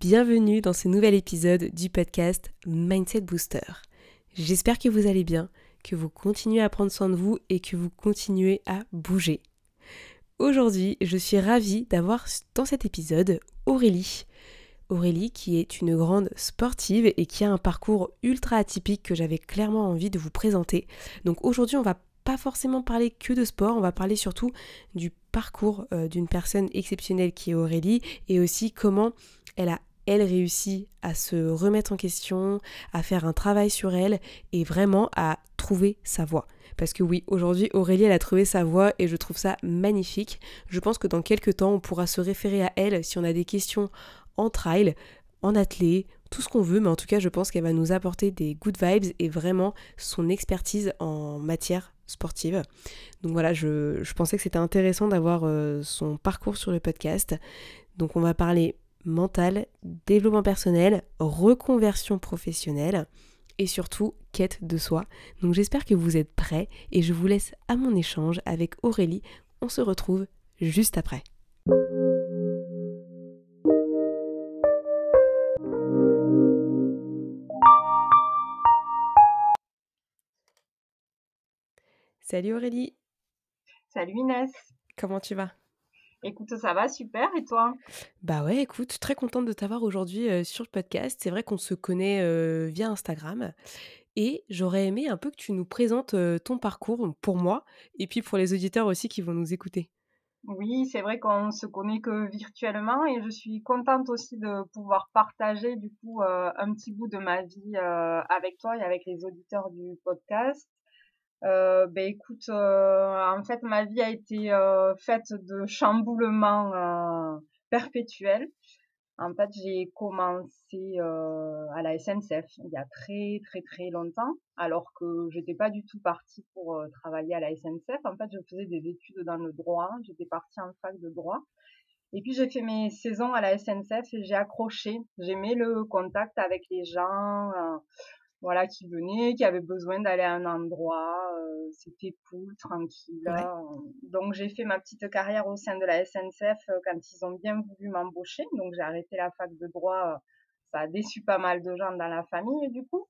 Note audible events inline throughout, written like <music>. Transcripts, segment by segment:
Bienvenue dans ce nouvel épisode du podcast Mindset Booster. J'espère que vous allez bien, que vous continuez à prendre soin de vous et que vous continuez à bouger. Aujourd'hui, je suis ravie d'avoir dans cet épisode Aurélie. Aurélie qui est une grande sportive et qui a un parcours ultra atypique que j'avais clairement envie de vous présenter. Donc aujourd'hui, on va pas forcément parler que de sport, on va parler surtout du parcours euh, d'une personne exceptionnelle qui est Aurélie et aussi comment elle a elle réussit à se remettre en question, à faire un travail sur elle et vraiment à trouver sa voie. Parce que oui, aujourd'hui, Aurélie, a trouvé sa voie et je trouve ça magnifique. Je pense que dans quelques temps, on pourra se référer à elle si on a des questions en trail, en athlée, tout ce qu'on veut, mais en tout cas, je pense qu'elle va nous apporter des good vibes et vraiment son expertise en matière sportive. Donc voilà, je, pensais que c'était intéressant d'avoir euh, son parcours sur le podcast. Donc on va parler mental, développement personnel, reconversion professionnelle et surtout quête de soi. Donc j'espère que vous êtes prêts et je vous laisse à mon échange avec Aurélie. On se retrouve juste après. Salut Aurélie. Salut Inès. Comment tu vas? Écoute, ça va super et toi? Bah ouais, écoute, très contente de t'avoir aujourd'hui euh, sur le podcast. C'est vrai qu'on se connaît euh, via Instagram et j'aurais aimé un peu que tu nous présentes euh, ton parcours pour moi et puis pour les auditeurs aussi qui vont nous écouter. Oui, c'est vrai qu'on se connaît que virtuellement et je suis contente aussi de pouvoir partager du coup un petit bout de ma vie avec toi et avec les auditeurs du podcast. Euh, ben écoute, euh, en fait, ma vie a été euh, faite de chamboulements perpétuels. En fait, j'ai commencé à la SNCF il y a très très très longtemps, alors que j'étais pas du tout partie pour travailler à la SNCF. En fait, je faisais des études dans le droit. J'étais partie en fac de droit. Et puis j'ai fait mes saisons à la SNCF et j'ai accroché. J'aimais le contact avec les gens voilà, qui venait, qui avait besoin d'aller à un endroit, euh, c'était cool, tranquille. Donc j'ai fait ma petite carrière au sein de la SNCF euh, quand ils ont bien voulu m'embaucher. Donc j'ai arrêté la fac de droit. Euh, ça a déçu pas mal de gens dans la famille du coup.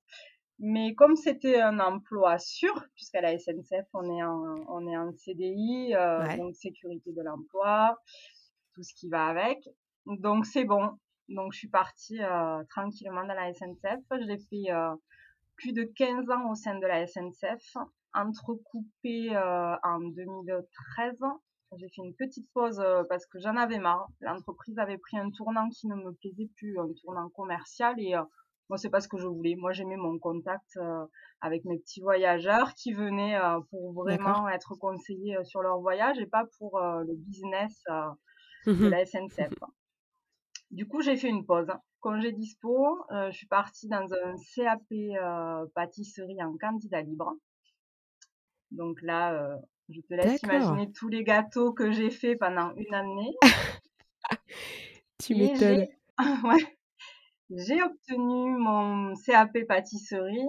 Mais comme c'était un emploi sûr, puisqu'à la SNCF on est en, on est en CDI, donc sécurité de l'emploi, tout ce qui va avec. Donc c'est bon. Donc je suis partie tranquillement dans la SNCF. Je l'ai fait plus de 15 ans au sein de la SNCF, entrecoupé euh, en 2013. J'ai fait une petite pause euh, parce que j'en avais marre. L'entreprise avait pris un tournant qui ne me plaisait plus, un tournant commercial et euh, moi c'est pas ce que je voulais. Moi j'aimais mon contact avec mes petits voyageurs qui venaient pour vraiment être conseillés sur leur voyage et pas pour le business de mmh la SNCF. Du coup j'ai fait une pause j'ai dispo, euh, je suis partie dans un CAP euh, pâtisserie en candidat libre. Donc là, euh, je te laisse imaginer tous les gâteaux que j'ai fait pendant une année. <laughs> tu m'étonnes. <laughs> ouais. J'ai obtenu mon CAP pâtisserie.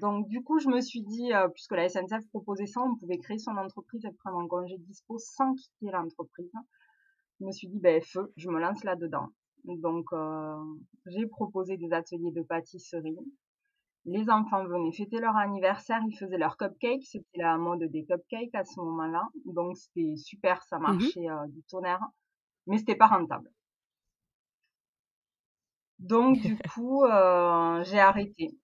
donc du coup, je me suis dit, puisque la SNCF proposait ça, on pouvait créer son entreprise et prendre un congé dispo sans quitter l'entreprise. Je me suis dit, ben feu, je me lance là-dedans. Donc, euh, j'ai proposé des ateliers de pâtisserie. Les enfants venaient fêter leur anniversaire, ils faisaient leur cupcake. C'était la mode des cupcakes à ce moment-là. Donc, c'était super, ça mmh marchait euh, du tonnerre. Mais c'était pas rentable. Donc, du <laughs> coup, euh, j'ai arrêté.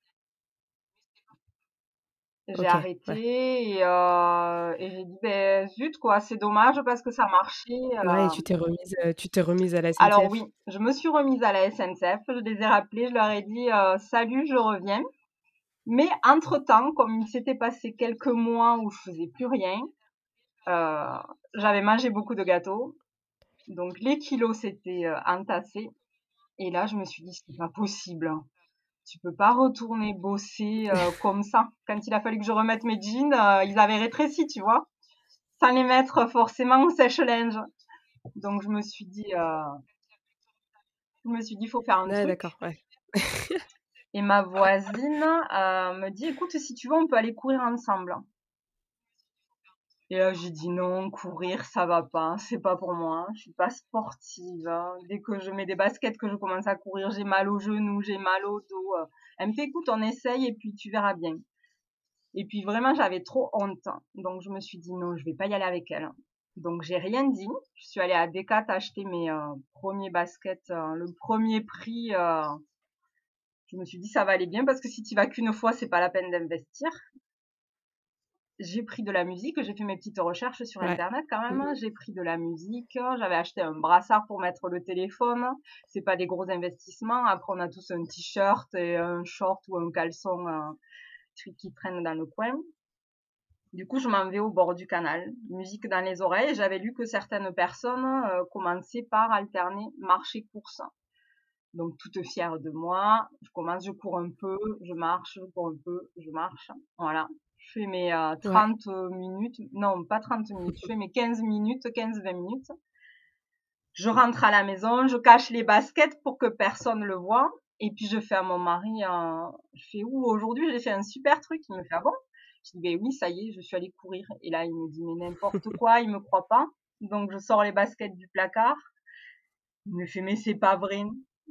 J'ai arrêté euh, et, j'ai dit ben zut quoi, c'est dommage parce que ça marchait. Ouais, tu t'es remise, euh, tu t'es remise à la SNCF. Alors oui, je me suis remise à la SNCF. Je les ai rappelés, je leur ai dit euh, salut, je reviens. Mais entre temps, comme il s'était passé quelques mois où je faisais plus rien, j'avais mangé beaucoup de gâteaux, donc les kilos s'étaient entassés. Et là, je me suis dit c'est pas possible. Tu peux pas retourner bosser comme ça. Quand il a fallu que je remette mes jeans, ils avaient rétréci, tu vois, sans les mettre forcément au sèche-linge. Donc je me suis dit, je me suis dit, faut faire un ouais, d'accord, ouais. Et ma voisine me dit, écoute, si tu veux, on peut aller courir ensemble. Et là, j'ai dit non, courir, ça va pas, c'est pas pour moi. Je suis pas sportive. Hein. Dès que je mets des baskets, que je commence à courir, j'ai mal aux genoux, j'ai mal au dos. Elle me fait, écoute, on essaye et puis tu verras bien. Et puis vraiment, j'avais trop honte. Donc je me suis dit non, je vais pas y aller avec elle. Donc j'ai rien dit. Je suis allée à Decat acheter mes euh, premiers baskets, euh, le premier prix. Euh, je me suis dit ça va aller bien parce que si tu vas qu'une fois, c'est pas la peine d'investir j'ai pris de la musique, j'ai fait mes petites recherches sur internet quand même. Mmh j'ai pris de la musique, j'avais acheté un brassard pour mettre le téléphone. C'est pas des gros investissements. Après, on a tous un t-shirt et un short ou un caleçon euh, qui traîne dans le coin. Du coup, je m'en vais au bord du canal, musique dans les oreilles. J'avais lu que certaines personnes euh, commençaient par alterner marché course. Donc toute fière de moi, je commence, je cours un peu, je marche, je cours un peu, je marche. Voilà, je fais mes 30 euh, minutes, non pas 30 minutes, je fais mes 15 minutes, 15-20 minutes. Je rentre à la maison, je cache les baskets pour que personne le voit. Et puis je fais à mon mari, un... je fais où aujourd'hui j'ai fait un super truc. Il me fait ah bon? Je dis ben oui ça y est, je suis allée courir. Et là il me dit mais n'importe <laughs> quoi, il me croit pas. Donc je sors les baskets du placard. Il me fait mais c'est pas vrai.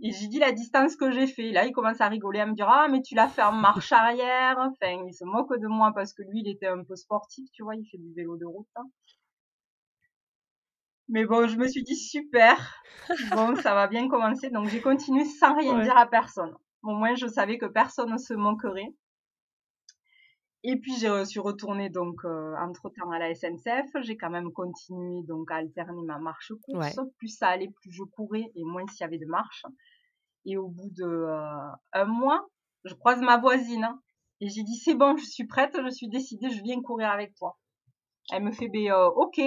Et j'ai dit la distance que j'ai fait. Là, il commence à rigoler, à me dire ah mais tu l'as fait en marche arrière. Enfin, il se moque de moi parce que lui, il était un peu sportif, tu vois, il fait du vélo de route. Hein. Mais bon, je me suis dit super. Bon, ça va bien commencer. Donc j'ai continué sans rien dire à personne. Au moins, je savais que personne ne se moquerait. Et puis je suis retournée donc euh, entre temps à la SNCF. J'ai quand même continué donc à alterner ma marche course. Plus ça allait, plus je courais et moins s'il y avait de marche. Et au bout de euh, un mois, je croise ma voisine et j'ai dit c'est bon, je suis prête, je suis décidée, je viens courir avec toi. Elle me fait ben euh, ok.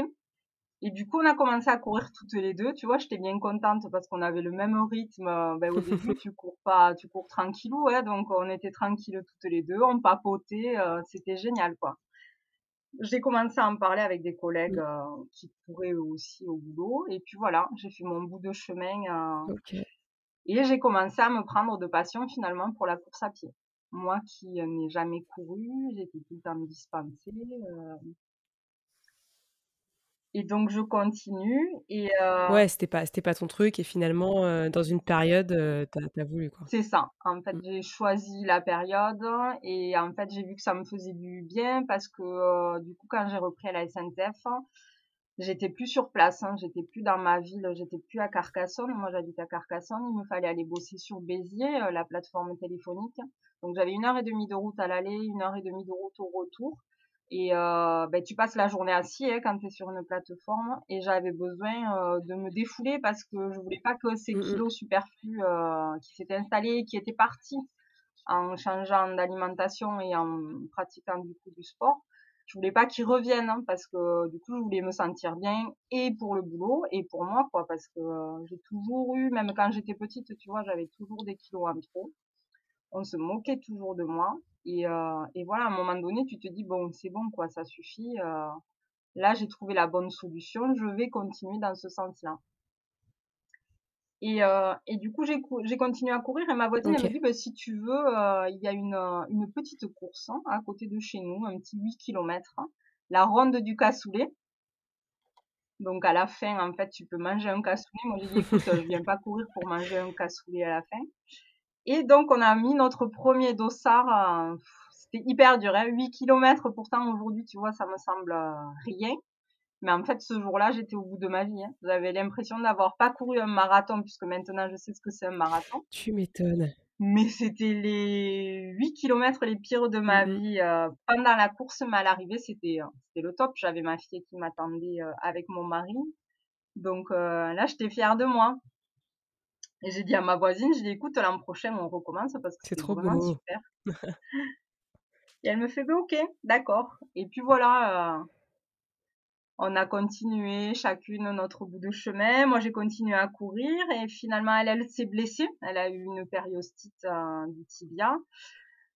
Et du coup, on a commencé à courir toutes les deux. Tu vois, j'étais bien contente parce qu'on avait le même rythme. Euh, ben, au début, <laughs> tu cours pas, tu cours tranquillou, ouais. Donc, on était tranquilles toutes les deux. On papotait. Euh, c'était génial, quoi. J'ai commencé à en parler avec des collègues euh, qui couraient aussi au boulot. Et puis voilà, j'ai fait mon bout de chemin. Et j'ai commencé à me prendre de passion finalement pour la course à pied. Moi qui n'ai jamais couru, j'étais tout le temps dispensée. Et donc je continue et euh, Ouais, c'était pas c'était pas ton truc et finalement euh, dans une période euh, t'as as voulu quoi. C'est ça. En fait, mmh. j'ai choisi la période et en fait, j'ai vu que ça me faisait du bien parce que euh, du coup quand j'ai repris à la SNCF, j'étais plus sur place, hein, j'étais plus dans ma ville, j'étais plus à Carcassonne. Moi, j'habite à Carcassonne, il me fallait aller bosser sur Béziers, la plateforme téléphonique. Donc j'avais une heure et demie de route à l'aller, une heure et demie de route au retour. Et euh, ben, tu passes la journée assis hein, quand tu es sur une plateforme. Et j'avais besoin euh, de me défouler parce que je voulais pas que ces mmh kilos superflus euh, qui s'étaient installés, qui étaient partis en changeant d'alimentation et en pratiquant du coup du sport, je voulais pas qu'ils reviennent hein, parce que du coup je voulais me sentir bien et pour le boulot et pour moi quoi. Parce que euh, j'ai toujours eu même quand j'étais petite tu vois j'avais toujours des kilos en trop. On se moquait toujours de moi et, euh, et voilà, à un moment donné, tu te dis, bon, c'est bon, quoi, ça suffit. Euh, là, j'ai trouvé la bonne solution, je vais continuer dans ce sens-là. Et, euh, et du coup, j'ai, j'ai continué à courir et ma voisine, elle me dit, bah, si tu veux, il y a une, une petite course hein, à côté de chez nous, un petit 8 km, hein, la ronde du cassoulet. Donc à la fin, en fait, tu peux manger un cassoulet. Moi, j'ai dit, écoute, je viens pas courir pour manger un cassoulet à la fin. Et donc, on a mis notre premier dossard. Euh, c'était hyper dur, hein, 8 km. Pourtant, aujourd'hui, tu vois, ça me semble euh, rien. Mais en fait, ce jour-là, j'étais au bout de ma vie. Hein. J'avais l'impression d'avoir pas couru un marathon, puisque maintenant, je sais ce que c'est un marathon. Tu m'étonnes. Mais c'était les 8 km les pires de ma mmh vie. Euh, pendant la course, mais à l'arrivée, c'était c'était le top. J'avais ma fille qui m'attendait avec mon mari. Donc là, j'étais fière de moi. Et j'ai dit à ma voisine, je dis écoute, l'an prochain, on recommence parce que c'est trop vraiment super. <laughs> et elle me fait, bah, ok, d'accord. Et puis voilà, euh, on a continué chacune notre bout de chemin. Moi, j'ai continué à courir et finalement, elle, elle s'est blessée. Elle a eu une périostite euh, du tibia.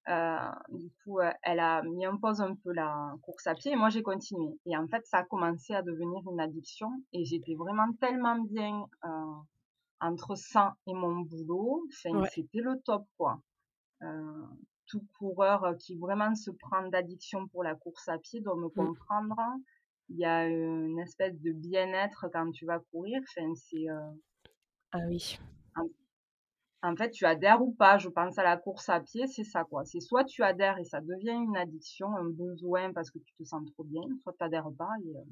Euh, du coup, elle a mis en pause un peu la course à pied et moi, j'ai continué. Et en fait, ça a commencé à devenir une addiction et j'étais vraiment tellement bien entre ça et mon boulot. C'était le top, quoi. tout coureur qui vraiment se prend d'addiction pour la course à pied doit me mmh. comprendre il y a une espèce de bien-être quand tu vas courir. Enfin, c'est. Euh, ah oui. En, fait, tu adhères ou pas. Je pense à la course à pied, c'est ça quoi. C'est soit tu adhères et ça devient une addiction, un besoin parce que tu te sens trop bien, soit tu adhères pas et, euh,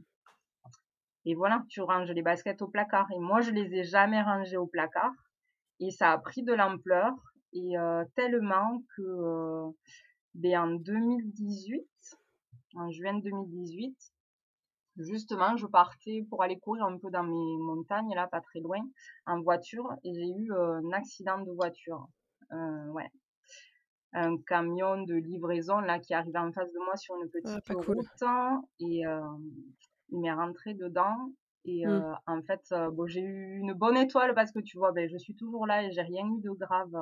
et voilà, tu ranges les baskets au placard. Et moi, je les ai jamais rangées au placard et ça a pris de l'ampleur et euh, tellement que ben, en 2018, en juin 2018, justement, je partais pour aller courir un peu dans mes montagnes, là, pas très loin, en voiture, et j'ai eu euh, un accident de voiture. Euh, ouais. Un camion de livraison, là, qui arrivait en face de moi sur une petite ah, route, et euh, il m'est rentré dedans. Et mmh. en fait, bon, j'ai eu une bonne étoile parce que tu vois, ben, je suis toujours là et j'ai rien eu de grave.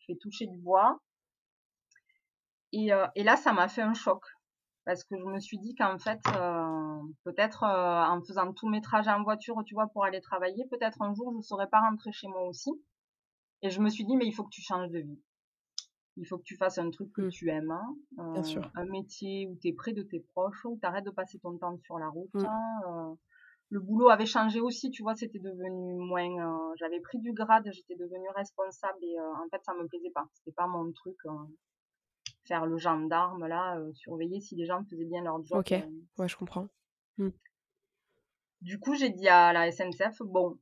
je vais toucher du bois. Et, et là, ça m'a fait un choc parce que je me suis dit qu'en fait, euh, peut-être euh, en faisant tous mes trajets en voiture, tu vois, pour aller travailler, peut-être un jour je ne saurais pas rentrer chez moi aussi. Et je me suis dit, mais il faut que tu changes de vie. Il faut que tu fasses un truc que mmh. tu aimes, hein. Bien sûr. Euh, un métier où tu es près de tes proches, où tu arrêtes de passer ton temps sur la route. Mmh. Hein, le boulot avait changé aussi, tu vois, c'était devenu moins. J'avais pris du grade, j'étais devenue responsable et en fait, ça me plaisait pas. C'était pas mon truc faire le gendarme, là, euh, surveiller si les gens faisaient bien leur job. Ok, euh. ouais, je comprends. Mmh. Du coup, j'ai dit à la SNCF, bon,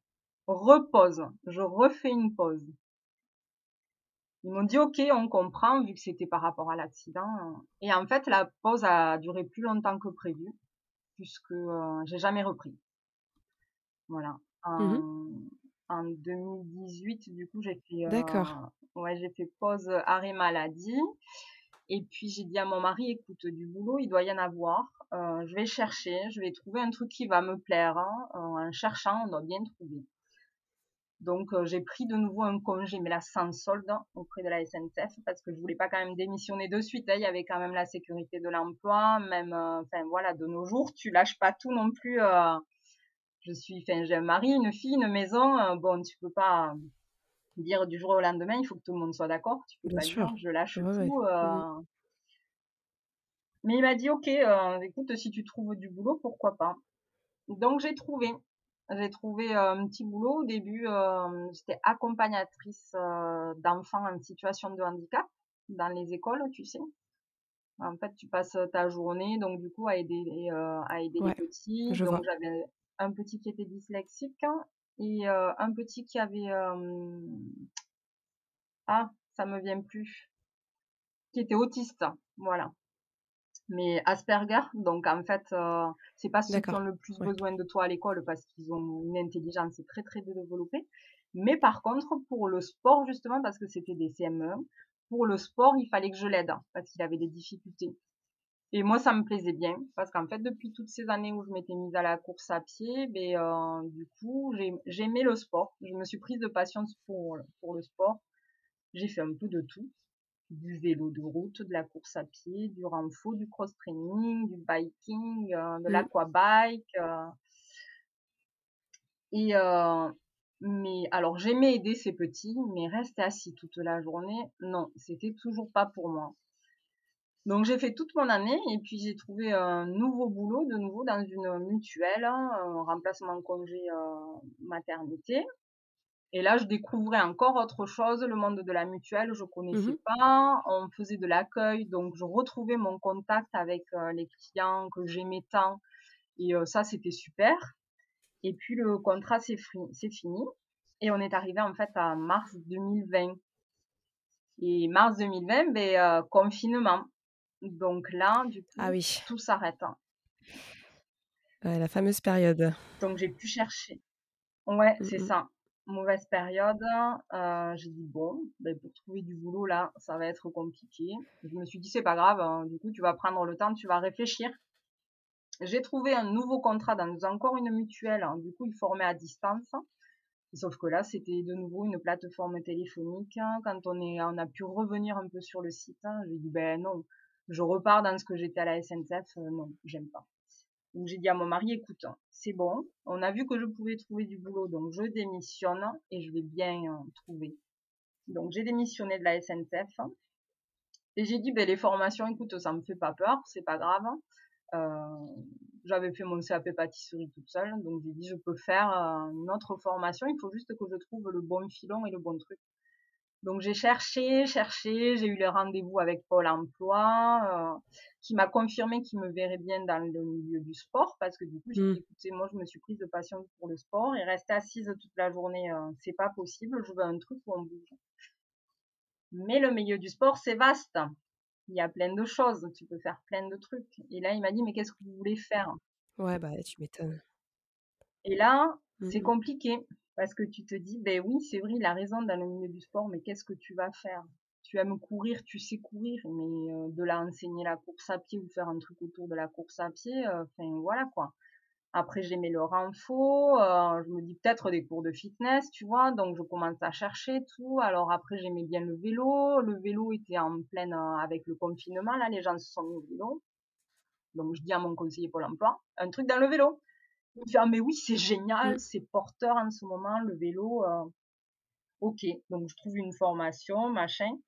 repose, je refais une pause. Ils m'ont dit, ok, on comprend, vu que c'était par rapport à l'accident. Et en fait, la pause a duré plus longtemps que prévu, puisque euh, j'ai jamais repris. Voilà. Mmh en, 2018, du coup, j'ai fait. D'accord. ouais, j'ai fait pause arrêt maladie. Et puis j'ai dit à mon mari, écoute, du boulot, il doit y en avoir. Euh, je vais chercher, je vais trouver un truc qui va me plaire. Hein. Euh, en cherchant, on doit bien trouver. Donc euh, j'ai pris de nouveau un congé, mais là sans solde auprès de la SNCF parce que je voulais pas quand même démissionner de suite. Hein. Il y avait quand même la sécurité de l'emploi, même, enfin voilà, de nos jours, tu lâches pas tout non plus. je suis, enfin j'ai un mari, une fille, une maison. bon, tu peux pas dire du jour au lendemain, il faut que tout le monde soit d'accord. Tu peux Bien pas sûr. dire, je lâche tout. Euh... Mais il m'a dit, ok, euh, écoute, si tu trouves du boulot, pourquoi pas. Donc j'ai trouvé. J'ai trouvé euh, un petit boulot. Au début, euh, j'étais accompagnatrice d'enfants en situation de handicap dans les écoles, tu sais. En fait, tu passes ta journée, donc du coup, à aider, à aider les petits. Donc j'avais un petit qui était dyslexique et euh, un petit qui avait ah ça me vient plus qui était autiste voilà mais Asperger donc en fait euh, c'est pas ceux qui ont le plus besoin de toi à l'école parce qu'ils ont une intelligence très très développée mais par contre pour le sport justement parce que c'était des CME pour le sport il fallait que je l'aide parce qu'il avait des difficultés et moi, ça me plaisait bien parce qu'en fait, depuis toutes ces années où je m'étais mise à la course à pied, ben, euh, du coup, j'aimais le sport. Je me suis prise de passion pour, pour le sport. J'ai fait un peu de tout. Du vélo de route, de la course à pied, du renfo, du cross-training, du biking, euh, de mmh. l'aquabike. Euh. Et mais alors j'aimais aider ces petits, mais rester assis toute la journée, non, c'était toujours pas pour moi. Donc j'ai fait toute mon année et puis j'ai trouvé un nouveau boulot de nouveau dans une mutuelle, un remplacement congé euh, maternité. Et là, je découvrais encore autre chose, le monde de la mutuelle, je connaissais mmh pas. On faisait de l'accueil, donc je retrouvais mon contact avec euh, les clients que j'aimais tant. Et euh, ça, c'était super. Et puis le contrat, c'est fini. Et on est arrivé en fait à mars 2020. Et mars 2020, ben, confinement. Donc là, du ah coup, tout s'arrête. La fameuse période. Donc j'ai pu chercher. Ouais, mmh c'est ça. Mauvaise période. Euh, j'ai dit bon, ben, pour trouver du boulot là, ça va être compliqué. Je me suis dit c'est pas grave. Hein. Du coup, tu vas prendre le temps, tu vas réfléchir. J'ai trouvé un nouveau contrat dans encore une mutuelle. Hein. Du coup, ils formaient à distance. Sauf que là, c'était de nouveau une plateforme téléphonique. Quand on, a pu revenir un peu sur le site, j'ai dit, ben non, je repars dans ce que j'étais à la SNCF. Euh, non, j'aime pas. Donc j'ai dit à mon mari, écoute, c'est bon, on a vu que je pouvais trouver du boulot, donc je démissionne et je vais bien euh, trouver. Donc j'ai démissionné de la SNCF et j'ai dit, ben les formations, écoute, ça me fait pas peur, c'est pas grave. Euh, j'avais fait mon CAP pâtisserie toute seule, donc j'ai dit je peux faire euh, une autre formation, il faut juste que je trouve le bon filon et le bon truc. Donc j'ai cherché, cherché, j'ai eu le rendez-vous avec Pôle Emploi, euh, qui m'a confirmé qu'il me verrait bien dans le milieu du sport, parce que du coup j'ai mmh. dit écoutez, moi je me suis prise de passion pour le sport et rester assise toute la journée, c'est pas possible, je veux un truc où on bouge. Mais le milieu du sport c'est vaste, il y a plein de choses, tu peux faire plein de trucs. Et là, il m'a dit, mais qu'est-ce que vous voulez faire? Ouais, bah tu m'étonnes. Et là, c'est mmh compliqué parce que tu te dis, ben oui, c'est vrai, il a raison dans le milieu du sport, mais qu'est-ce que tu vas faire? Tu aimes courir, tu sais courir, mais de là enseigner la course à pied ou faire un truc autour de la course à pied, enfin voilà quoi. Après, j'aimais le renfo. Euh, je me dis peut-être des cours de fitness, tu vois. Donc, je commence à chercher tout. Alors après, j'aimais bien le vélo. Le vélo était en pleine euh, avec le confinement. Là, les gens se sont mis au vélo. Donc, je dis à mon conseiller Pôle emploi, un truc dans le vélo. Me dit, ah, mais oui, c'est génial, mm. c'est porteur en ce moment, le vélo. Euh. ok, donc je trouve une formation, machin.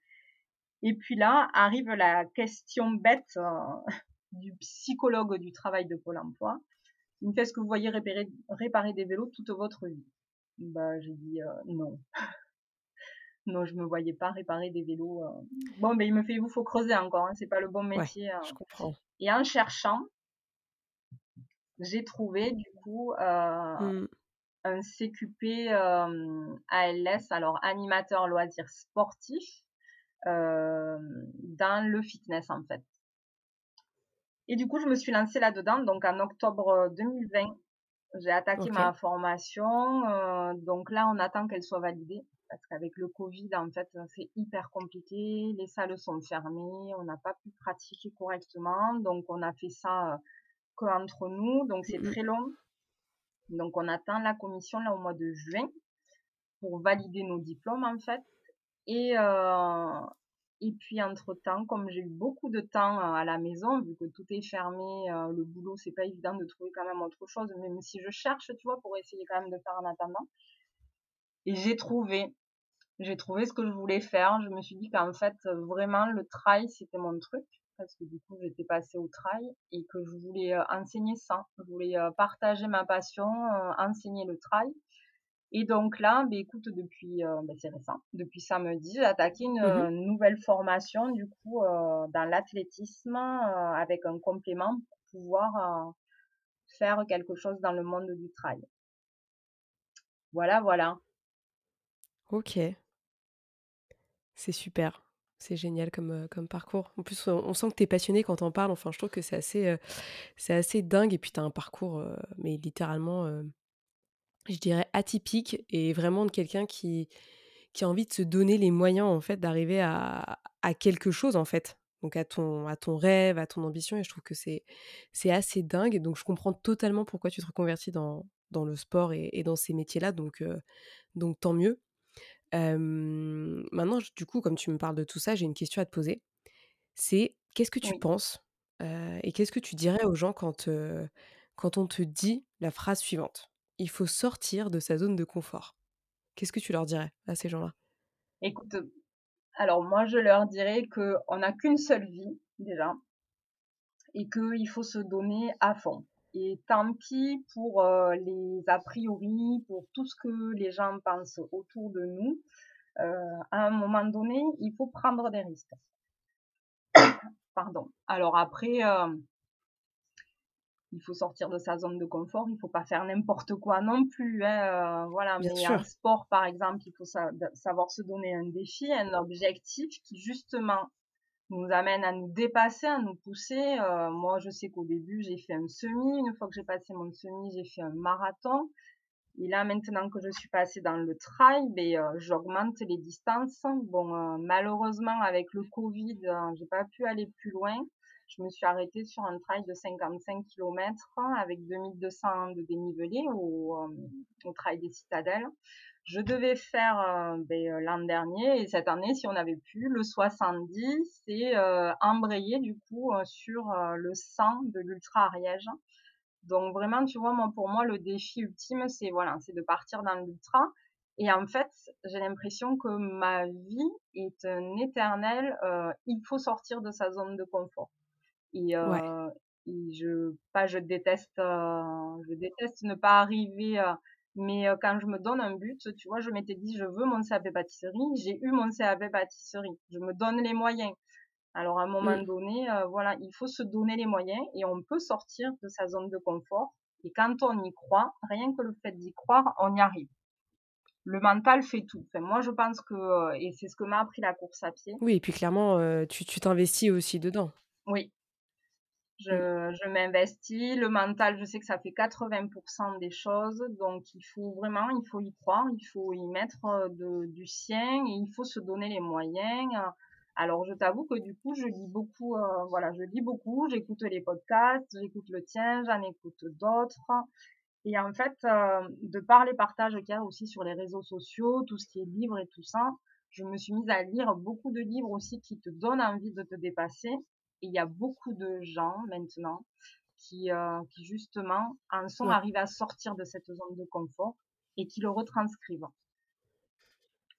Et puis là, arrive la question bête <laughs> du psychologue du travail de Pôle emploi il me fait, est-ce que vous voyez réparer, réparer des vélos toute votre vie? Bah, j'ai dit euh, non. <laughs> non, je me voyais pas réparer des vélos. Euh. Bon, mais il me fait, il vous faut creuser encore, hein, c'est pas le bon métier. je hein. comprends. Et en cherchant, j'ai trouvé du coup euh, mmh. un CQP ALS, alors animateur loisir sportif, dans le fitness en fait. Et du coup, je me suis lancée là-dedans. Donc, en octobre 2020, euh, j'ai attaqué ma formation. Euh, donc là, on attend qu'elle soit validée. Parce qu'avec le Covid, en fait, c'est hyper compliqué. Les salles sont fermées. On n'a pas pu pratiquer correctement. Donc, on a fait ça qu'entre nous. Donc, c'est mmh très long. Donc, on attend la commission là au mois de juin pour valider nos diplômes, en fait. Et, euh, et puis entre-temps, comme j'ai eu beaucoup de temps euh, à la maison, vu que tout est fermé, euh, le boulot, c'est pas évident de trouver quand même autre chose, même si je cherche, tu vois, pour essayer quand même de faire en attendant. Et j'ai trouvé, j'ai trouvé ce que je voulais faire. Je me suis dit qu'en fait, vraiment, le trail, c'était mon truc. Parce que du coup, j'étais passée au trail et que je voulais euh, enseigner ça. Je voulais partager ma passion, enseigner le trail. Et donc là, bah, écoute, depuis, euh, bah, c'est récent, depuis samedi, j'ai attaqué une, mmh nouvelle formation du coup euh, dans l'athlétisme euh, avec un complément pour pouvoir faire quelque chose dans le monde du trail. Voilà, voilà. Ok. C'est super. C'est génial comme, comme parcours. En plus, on, sent que tu es passionné quand on parles. Enfin, je trouve que c'est assez, c'est assez dingue. Et puis, tu as un parcours, mais littéralement je dirais, atypique et vraiment de quelqu'un qui, qui a envie de se donner les moyens, en fait, d'arriver à, à, quelque chose, en fait. Donc à ton, à ton rêve, à ton ambition. Et je trouve que c'est, assez dingue. Donc je comprends totalement pourquoi tu te reconvertis dans, dans le sport et, dans ces métiers-là. Donc, euh, donc tant mieux. Maintenant, du coup, comme tu me parles de tout ça, j'ai une question à te poser. C'est qu'est-ce que tu penses euh, et qu'est-ce que tu dirais aux gens quand, euh, quand on te dit la phrase suivante il faut sortir de sa zone de confort. Qu'est-ce que tu leur dirais à ces gens-là? Écoute, alors moi je leur dirais qu'on n'a qu'une seule vie déjà et qu'il faut se donner à fond. Et tant pis pour euh, les a priori, pour tout ce que les gens pensent autour de nous, euh, à un moment donné, il faut prendre des risques. <coughs> Pardon. Alors après, euh, il faut sortir de sa zone de confort, il faut pas faire n'importe quoi non plus. Hein, voilà, mais en sport, par exemple, il faut savoir se donner un défi, un objectif qui justement nous amène à nous dépasser, à nous pousser. Euh, moi, je sais qu'au début, j'ai fait un semi. Une fois que j'ai passé mon semi, j'ai fait un marathon. Et là, maintenant que je suis passée dans le trail, ben, euh, j'augmente les distances. Bon, malheureusement, avec le Covid, j'ai pas pu aller plus loin. Je me suis arrêtée sur un trail de 55 km avec 2200 de dénivelé au, au trail des citadelles. Je devais faire euh, ben, euh, l'an dernier et cette année, si on avait pu, le 70 et euh, embrayer du coup sur le 100 de l'Ultra Ariège. Donc vraiment, tu vois, moi, pour moi, le défi ultime, c'est de partir dans l'ultra. Et en fait, j'ai l'impression que ma vie est un éternel. il faut sortir de sa zone de confort. Et, et je, pas, je déteste, je déteste ne pas arriver mais quand je me donne un but, tu vois, je m'étais dit, je veux mon CAP pâtisserie. J'ai eu mon CAP pâtisserie. Je me donne les moyens. Alors, à un moment mmh. donné, euh, voilà, il faut se donner les moyens et on peut sortir de sa zone de confort. Et quand on y croit, rien que le fait d'y croire, on y arrive. Le mental fait tout. Enfin, moi, je pense que, et c'est ce que m'a appris la course à pied. Oui, et puis clairement, tu t'investis aussi dedans. Oui, je, je m'investis. Le mental, je sais que ça fait 80% des choses. Donc, il faut vraiment, il faut y croire, il faut y mettre euh, du sien et il faut se donner les moyens. Alors, je t'avoue que du coup, je lis beaucoup, euh, voilà, je lis beaucoup, j'écoute les podcasts, j'écoute le tien, j'en écoute d'autres. Et en fait, euh, de par les partages qu'il y a aussi sur les réseaux sociaux, tout ce qui est livre et tout ça, je me suis mise à lire beaucoup de livres aussi qui te donnent envie de te dépasser il y a beaucoup de gens maintenant qui, euh, qui justement en sont arrivés à sortir de cette zone de confort et qui le retranscrivent.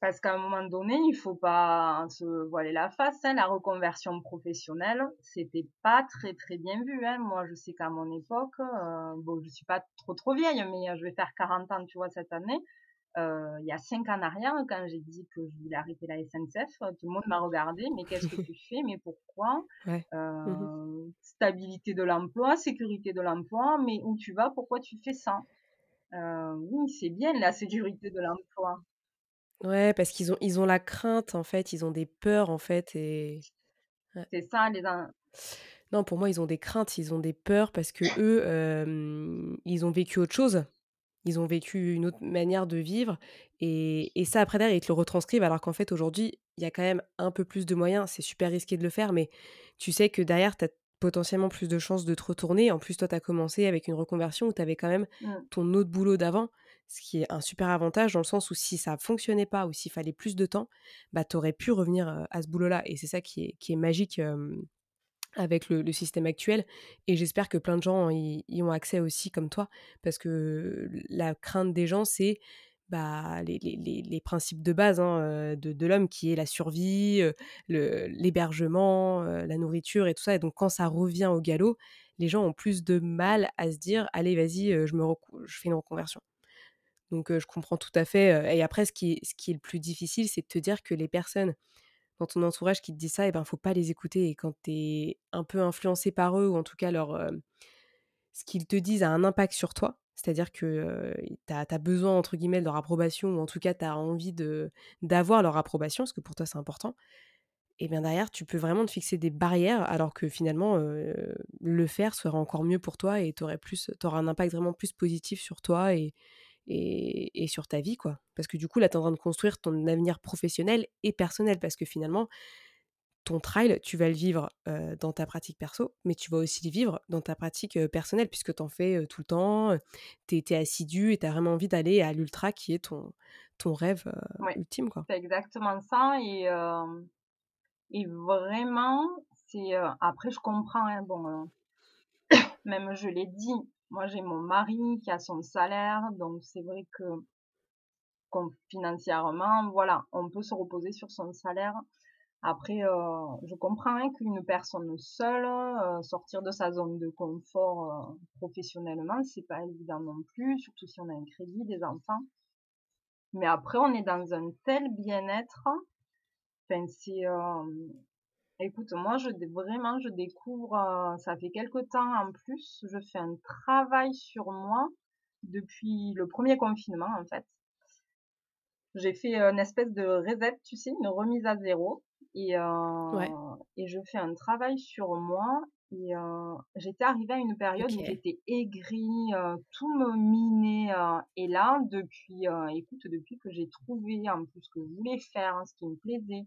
Parce qu'à un moment donné, il faut pas se voiler la face. Hein. La reconversion professionnelle, c'était pas très très bien vu. Hein. Moi, je sais qu'à mon époque, euh, bon, je suis pas trop trop vieille, mais je vais faire 40 ans, tu vois, cette année. Euh, il y a cinq ans en arrière, quand j'ai dit que je voulais arrêter la SNCF, tout le monde m'a regardé, mais qu'est-ce que tu fais, mais pourquoi? Euh, mmh Stabilité de l'emploi, sécurité de l'emploi, mais où tu vas, pourquoi tu fais ça? Euh, Oui, c'est bien la sécurité de l'emploi. Ouais, parce qu'ils ont, ils ont la crainte, en fait, ils ont des peurs, en fait, et... C'est ça, les... Non, pour moi, ils ont des craintes, ils ont des peurs parce que eux, ils ont vécu autre chose. Ils ont vécu une autre manière de vivre et, ça, après derrière, ils te le retranscrivent alors qu'en fait, aujourd'hui, il y a quand même un peu plus de moyens. C'est super risqué de le faire, mais tu sais que derrière, tu as potentiellement plus de chances de te retourner. En plus, toi, tu as commencé avec une reconversion où tu avais quand même mmh. ton autre boulot d'avant, ce qui est un super avantage dans le sens où si ça fonctionnait pas ou s'il fallait plus de temps, bah, tu aurais pu revenir à ce boulot-là. Et c'est ça qui est, qui est magique avec le, système actuel. Et j'espère que plein de gens y, ont accès aussi comme toi, parce que la crainte des gens, c'est bah, les, les, les, principes de base hein, euh, de, de l'homme, qui est la survie, euh, l'hébergement, euh, la nourriture et tout ça. Et donc quand ça revient au galop, les gens ont plus de mal à se dire, allez, vas-y, je, me je fais une reconversion. Donc je comprends tout à fait. Et après, ce qui, ce qui est le plus difficile, c'est de te dire que les personnes dans ton entourage qui te dit ça, et ben faut pas les écouter. Et quand tu es un peu influencé par eux, ou en tout cas leur, ce qu'ils te disent a un impact sur toi, c'est-à-dire que tu as, besoin, entre guillemets, de leur approbation, ou en tout cas tu as envie d'avoir leur approbation, parce que pour toi c'est important, et bien derrière, tu peux vraiment te fixer des barrières, alors que finalement, le faire sera encore mieux pour toi, et tu auras un impact vraiment plus positif sur toi, et, et, sur ta vie, quoi. Parce que du coup, là, tu en train de construire ton avenir professionnel et personnel, parce que finalement, ton trail, tu vas le vivre dans ta pratique perso, mais tu vas aussi le vivre dans ta pratique personnelle, puisque tu en fais tout le temps, tu es, assidu et tu as vraiment envie d'aller à l'ultra qui est ton, ton rêve ultime. C'est exactement ça. Et, et vraiment, c'est. après, je comprends. Hein, bon, <coughs> même je l'ai dit, moi, j'ai mon mari qui a son salaire, donc c'est vrai que financièrement, voilà, on peut se reposer sur son salaire. Après, euh, je comprends hein, qu'une personne seule, euh, sortir de sa zone de confort euh, professionnellement, c'est pas évident non plus, surtout si on a un crédit, des enfants. Mais après, on est dans un tel bien-être. Enfin, c'est, Écoute, moi, je, vraiment, je découvre, euh, ça fait quelque temps en plus, je fais un travail sur moi depuis le premier confinement, en fait. J'ai fait une espèce de reset, tu sais, une remise à zéro. Et, euh, et je fais un travail sur moi. Et euh, j'étais arrivée à une période où j'étais aigrie, tout me minait. et là, depuis, écoute, depuis que j'ai trouvé en plus ce que je voulais faire, ce qui me plaisait,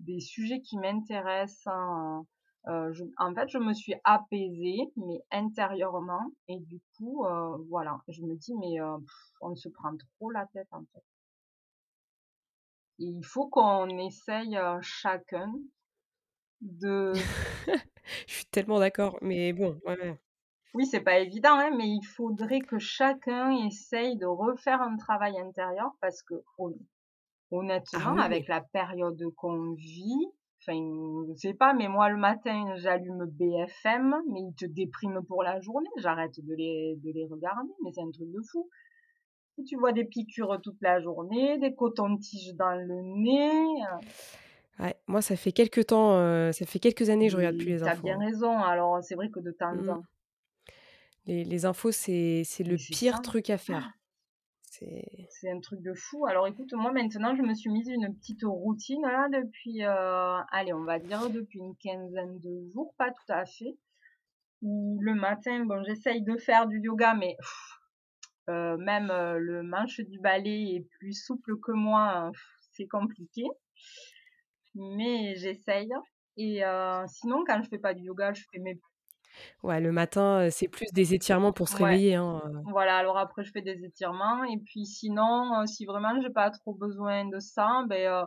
des sujets qui m'intéressent, hein, en fait, je me suis apaisée, mais intérieurement. Et du coup, voilà, je me dis, mais on se prend trop la tête, en fait. il faut qu'on essaye chacun de... <laughs> je suis tellement d'accord, mais bon, Oui, c'est pas évident, hein, mais il faudrait que chacun essaye de refaire un travail intérieur parce que honnêtement, ah avec la période qu'on vit, enfin, je sais pas, mais moi le matin, j'allume BFM, mais ils te dépriment pour la journée. J'arrête de les, de les regarder, mais c'est un truc de fou. Tu vois des piqûres toute la journée, des cotons-tiges dans le nez. Ouais, moi, ça fait quelques temps, euh, ça fait quelques années que je regarde plus les infos. T'as bien hein. raison. Alors, c'est vrai que de temps en mmh. temps. Les, les infos, c'est le pire truc à faire. C'est un truc de fou. Alors écoute, moi maintenant, je me suis mise une petite routine là depuis, euh, allez, on va dire depuis une quinzaine de jours, pas tout à fait. Où le matin, bon, j'essaye de faire du yoga, mais euh, même euh, le manche du balai est plus souple que moi, c'est compliqué. Mais j'essaye. Et sinon, quand je fais pas du yoga, je fais mes Ouais, le matin, c'est plus des étirements pour se réveiller, hein, Voilà, alors après je fais des étirements et puis sinon, si vraiment j'ai pas trop besoin de ça, ben,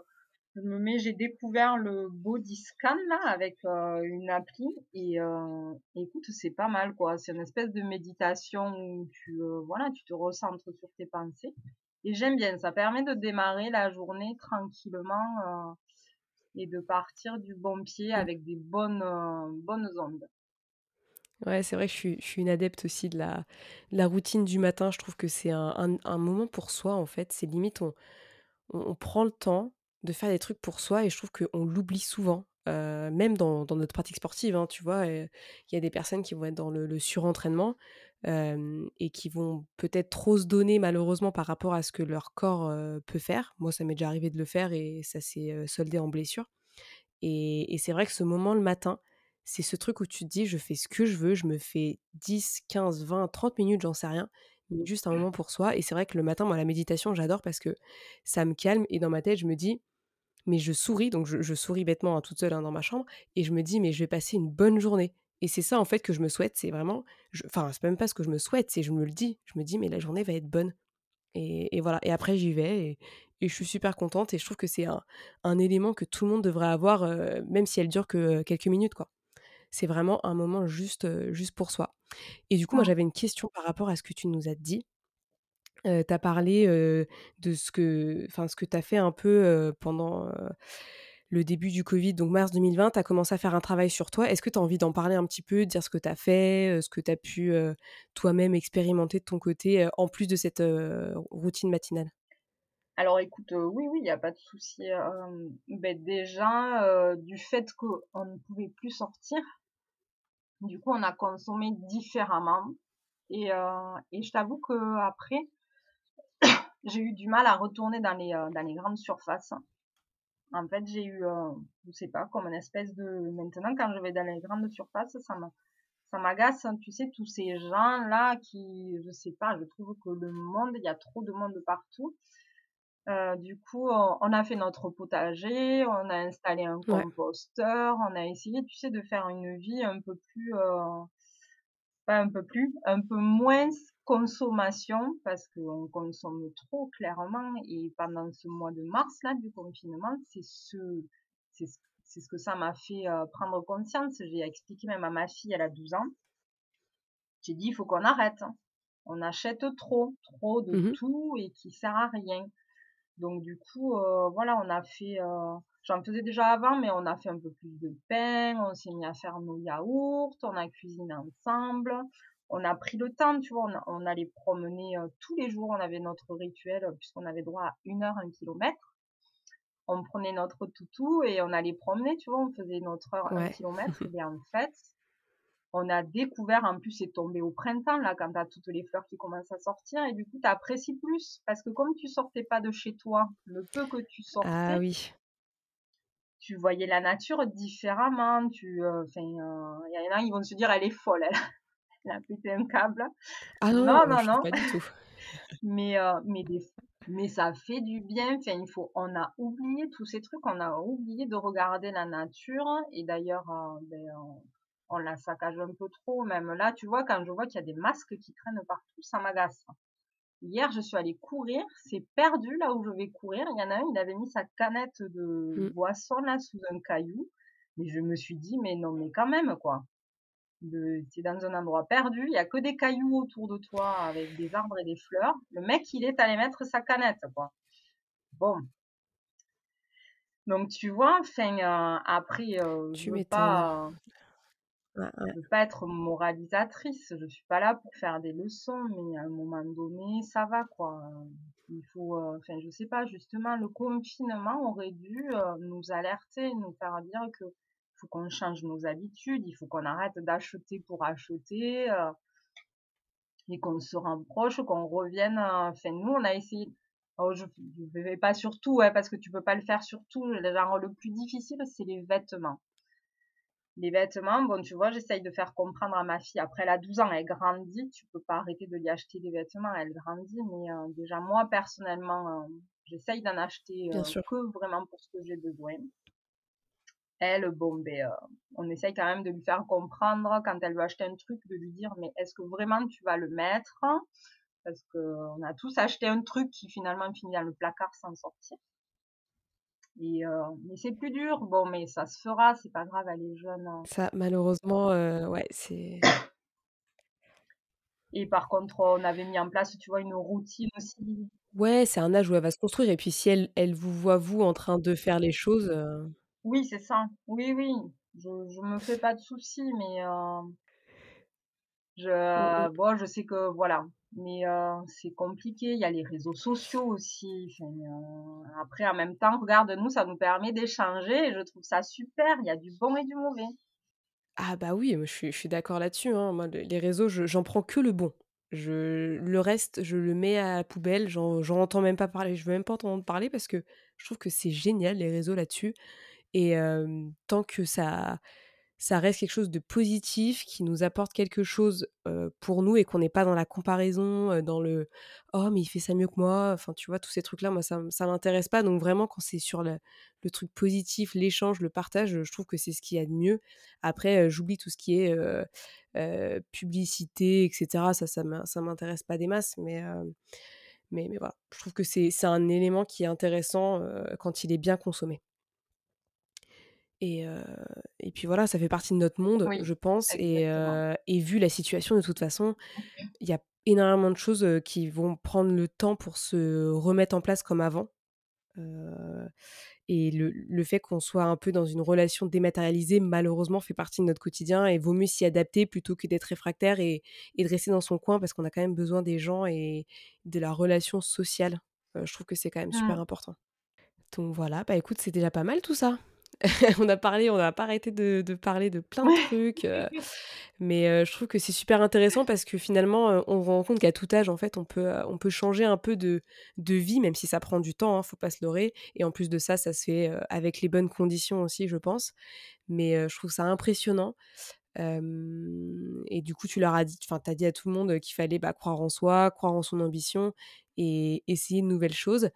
je me mets j'ai découvert le body scan là avec, une appli et écoute, c'est pas mal quoi. C'est une espèce de méditation où tu, voilà, tu te recentres sur tes pensées et j'aime bien. Ça permet de démarrer la journée tranquillement, et de partir du bon pied mmh. avec des bonnes, bonnes ondes. Ouais, c'est vrai que je suis, une adepte aussi de la, routine du matin. Je trouve que c'est un, moment pour soi, en fait. C'est limite, on, prend le temps de faire des trucs pour soi et je trouve qu'on l'oublie souvent. Euh, même dans, notre pratique sportive, hein, tu vois, il y a des personnes qui vont être dans le, surentraînement euh, et qui vont peut-être trop se donner malheureusement par rapport à ce que leur corps euh, peut faire. Moi, ça m'est déjà arrivé de le faire et ça s'est soldé en blessure. Et c'est vrai que ce moment le matin, c'est ce truc où tu te dis, je fais ce que je veux, je me fais 10, 15, 20, 30 minutes, j'en sais rien, mais juste un moment pour soi. Et c'est vrai que le matin, moi, la méditation, j'adore parce que ça me calme. Et dans ma tête, je me dis, mais je souris, donc je, souris bêtement hein, toute seule hein, dans ma chambre, et je me dis, mais je vais passer une bonne journée. Et c'est ça, en fait, que je me souhaite. C'est vraiment, enfin, c'est même pas ce que je me souhaite, c'est je me le dis. Je me dis, mais la journée va être bonne. Et, voilà. Et après, j'y vais. Et, je suis super contente. Et je trouve que c'est un, élément que tout le monde devrait avoir, euh, même si elle dure que quelques minutes, quoi c'est vraiment un moment juste, juste pour soi. Et du coup, moi, j'avais une question par rapport à ce que tu nous as dit. tu as parlé de ce que, ce que tu as fait un peu pendant le début du Covid, donc mars 2020, tu as commencé à faire un travail sur toi. Est-ce que tu as envie d'en parler un petit peu, de dire ce que tu as fait, ce que tu as pu toi-même expérimenter de ton côté, en plus de cette routine matinale? Alors écoute, oui, oui, il n'y a pas de souci. Ben, déjà, du fait qu'on ne pouvait plus sortir, du coup, on a consommé différemment. Et, euh, et je t'avoue que après, <coughs> j'ai eu du mal à retourner dans les, euh, dans les grandes surfaces. En fait, j'ai eu, euh, je sais pas, comme une espèce de... Maintenant, quand je vais dans les grandes surfaces, ça ça m'agace, hein. tu sais, tous ces gens-là qui, je sais pas, je trouve que le monde, il y a trop de monde partout. Euh, du coup, on a fait notre potager, on a installé un composteur, on a essayé, tu sais, de faire une vie un peu plus, euh, pas un peu plus, un peu moins consommation parce qu'on consomme trop clairement et pendant ce mois de mars là du confinement, c'est ce, c'est ce que ça m'a fait euh, prendre conscience. J'ai expliqué même à ma fille, elle a 12 ans. J'ai dit, il faut qu'on arrête. On achète trop, trop de mmh tout et qui sert à rien. Donc du coup, euh, voilà, on a fait, euh, j'en faisais déjà avant, mais on a fait un peu plus de pain, on s'est mis à faire nos yaourts, on a cuisiné ensemble, on a pris le temps, tu vois, on, allait promener euh, tous les jours, on avait notre rituel, puisqu'on avait droit à une heure, un kilomètre. On prenait notre toutou et on allait promener, tu vois, on faisait notre heure, un kilomètre. Et en fait, on a découvert, en plus c'est tombé au printemps, là, quand t'as toutes les fleurs qui commencent à sortir, et du coup t'apprécies plus, parce que comme tu sortais pas de chez toi, le peu que tu sortais, ah, oui. tu voyais la nature différemment, tu, euh, enfin, euh, il y en a, ils vont se dire, elle est folle, elle, <laughs> elle a pété un câble. Ah non, non, non, non. Pas du tout. <laughs> mais, euh, mais des, Mais ça fait du bien. Enfin, il faut, on a oublié tous ces trucs, on a oublié de regarder la nature. Et d'ailleurs, euh, ben, on, la saccage un peu trop. Même là, tu vois, quand je vois qu'il y a des masques qui traînent partout, ça m'agace. Hier, je suis allée courir, c'est perdu là où je vais courir. Il y en a un, il avait mis sa canette de mmh. boisson là sous un caillou. Mais je me suis dit, mais non, mais quand même, quoi. C'est dans un endroit perdu, il y a que des cailloux autour de toi avec des arbres et des fleurs. Le mec, il est allé mettre sa canette, quoi. Bon. Donc, tu vois, enfin, euh, après, euh, je veux pas, veux pas être moralisatrice. Je suis pas là pour faire des leçons, mais à un moment donné, ça va, quoi. Il faut, euh, enfin, je sais pas, justement, le confinement aurait dû nous alerter, nous faire dire que faut qu'on change nos habitudes, il faut qu'on arrête d'acheter pour acheter euh, et qu'on se rapproche, qu'on revienne. Euh, enfin, nous, on a essayé. Oh, je ne vais pas sur tout, parce que tu peux pas le faire sur tout. Genre, le plus difficile, c'est les vêtements. Les vêtements, bon, tu vois, j'essaye de faire comprendre à ma fille. Après, elle a 12 ans, elle grandit. Tu peux pas arrêter de lui acheter des vêtements, elle grandit. Mais euh, déjà, moi, personnellement, j'essaye d'en acheter que vraiment pour ce que j'ai besoin elle, bon, ben, euh, on essaye quand même de lui faire comprendre quand elle veut acheter un truc, de lui dire, mais est-ce que vraiment tu vas le mettre? Parce qu'on a tous acheté un truc qui finalement finit dans le placard sans sortir. Et euh, mais c'est plus dur. Bon, mais ça se fera, c'est pas grave, elle est jeune. Hein. Ça, malheureusement, euh, ouais, c'est. <coughs> Et par contre, on avait mis en place, tu vois, une routine aussi. Ouais, c'est un âge où elle va se construire. Et puis si elle, elle vous voit vous en train de faire les choses. Oui, c'est ça. Oui, oui. Je je me fais pas de soucis, mais euh, je bon, je sais que voilà, mais c'est compliqué. Il y a les réseaux sociaux aussi. Après, en même temps, regarde, nous, ça nous permet d'échanger et je trouve ça super. Il y a du bon et du mauvais. Ah bah oui, je suis, je suis d'accord là-dessus. Hein. Les réseaux, j'en prends que le bon. Je, le reste, je le mets à la poubelle. J'en entends même pas parler. Je veux même pas entendre parler parce que je trouve que c'est génial les réseaux là-dessus. Et tant que ça, ça reste quelque chose de positif, qui nous apporte quelque chose pour nous et qu'on n'est pas dans la comparaison, dans le oh mais il fait ça mieux que moi, enfin tu vois tous ces trucs là, moi ça ça m'intéresse pas. Donc vraiment quand c'est sur le, truc positif, l'échange, le partage, je trouve que c'est ce qu'il y a de mieux. Après j'oublie tout ce qui est publicité, etc. Ça ça m'intéresse pas des masses, mais, mais voilà, je trouve que c'est un élément qui est intéressant quand il est bien consommé. Et, et puis voilà, ça fait partie de notre monde, je pense. Et, et, vu la situation, de toute façon, il y a énormément de choses qui vont prendre le temps pour se remettre en place comme avant. et le, le fait qu'on soit un peu dans une relation dématérialisée, malheureusement, fait partie de notre quotidien et vaut mieux s'y adapter plutôt que d'être réfractaire et, et, de rester dans son coin parce qu'on a quand même besoin des gens et de la relation sociale. je trouve que c'est quand même super mmh. important. Donc voilà, bah écoute, c'est déjà pas mal tout ça. <laughs> on a parlé, on n'a pas arrêté de, parler de plein de trucs. Euh, <laughs> mais euh, je trouve que c'est super intéressant parce que finalement, euh, on se rend compte qu'à tout âge, en fait, on peut, on peut changer un peu de, de vie, même si ça prend du temps, hein, faut pas se leurrer. Et en plus de ça, ça se fait avec les bonnes conditions aussi, je pense. Mais je trouve ça impressionnant. et du coup, tu leur as dit, enfin, tu as dit à tout le monde qu'il fallait bah, croire en soi, croire en son ambition et essayer de nouvelles choses.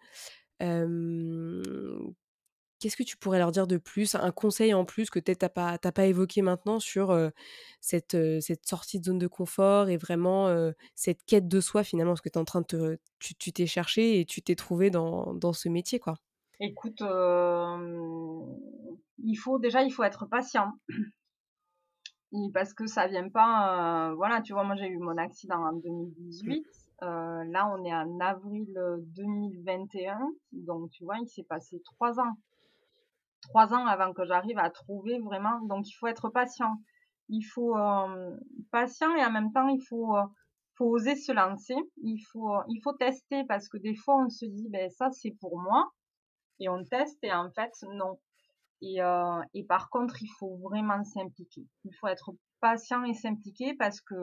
Qu'est-ce que tu pourrais leur dire de plus? Un conseil en plus que peut-être tu n'as pas, pas évoqué maintenant sur cette, cette sortie de zone de confort et vraiment cette quête de soi finalement, parce que es en train de tu t'es cherché et tu t'es trouvé dans, dans, ce métier quoi. Écoute, il faut déjà il faut être patient. parce que ça vient pas voilà tu vois moi j'ai eu mon accident en 2018 là on est en avril 2021 donc tu vois il s'est passé trois ans trois ans avant que j'arrive à trouver vraiment. Donc il faut être patient. Il faut euh, patient et en même temps il faut euh, faut oser se lancer. Il faut euh, il faut tester parce que des fois on se dit ben ça c'est pour moi et on teste et en fait non. Et, et par contre il faut vraiment s'impliquer. Il faut être patient et s'impliquer parce que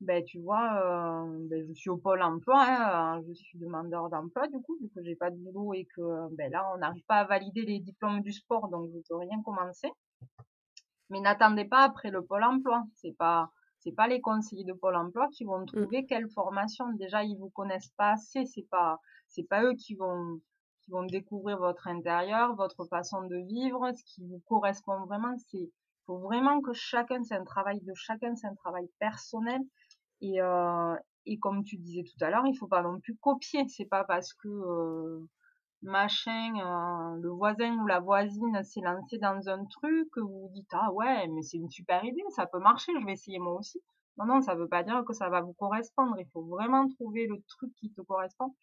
ben tu vois, euh, ben, je suis au pôle emploi, hein, je suis demandeur d'emploi du coup, vu que j'ai pas de boulot et que ben là on n'arrive pas à valider les diplômes du sport, donc je peux rien commencer. Mais n'attendez pas après le pôle emploi, c'est pas c'est pas les conseillers de Pôle emploi qui vont Mmh. trouver quelle formation. Déjà, ils vous connaissent pas assez, c'est pas, c'est pas eux qui vont, qui vont découvrir votre intérieur, votre façon de vivre, ce qui vous correspond vraiment. C'est, faut vraiment que chacun, c'est un travail de chacun, c'est un travail personnel. Et, et comme tu disais tout à l'heure, il faut pas non plus copier. C'est pas parce que machin, euh, le voisin ou la voisine s'est lancé dans un truc que vous vous dites ah ouais, mais c'est une super idée, ça peut marcher, je vais essayer moi aussi. Non, non, ça veut pas dire que ça va vous correspondre. Il faut vraiment trouver le truc qui te correspond.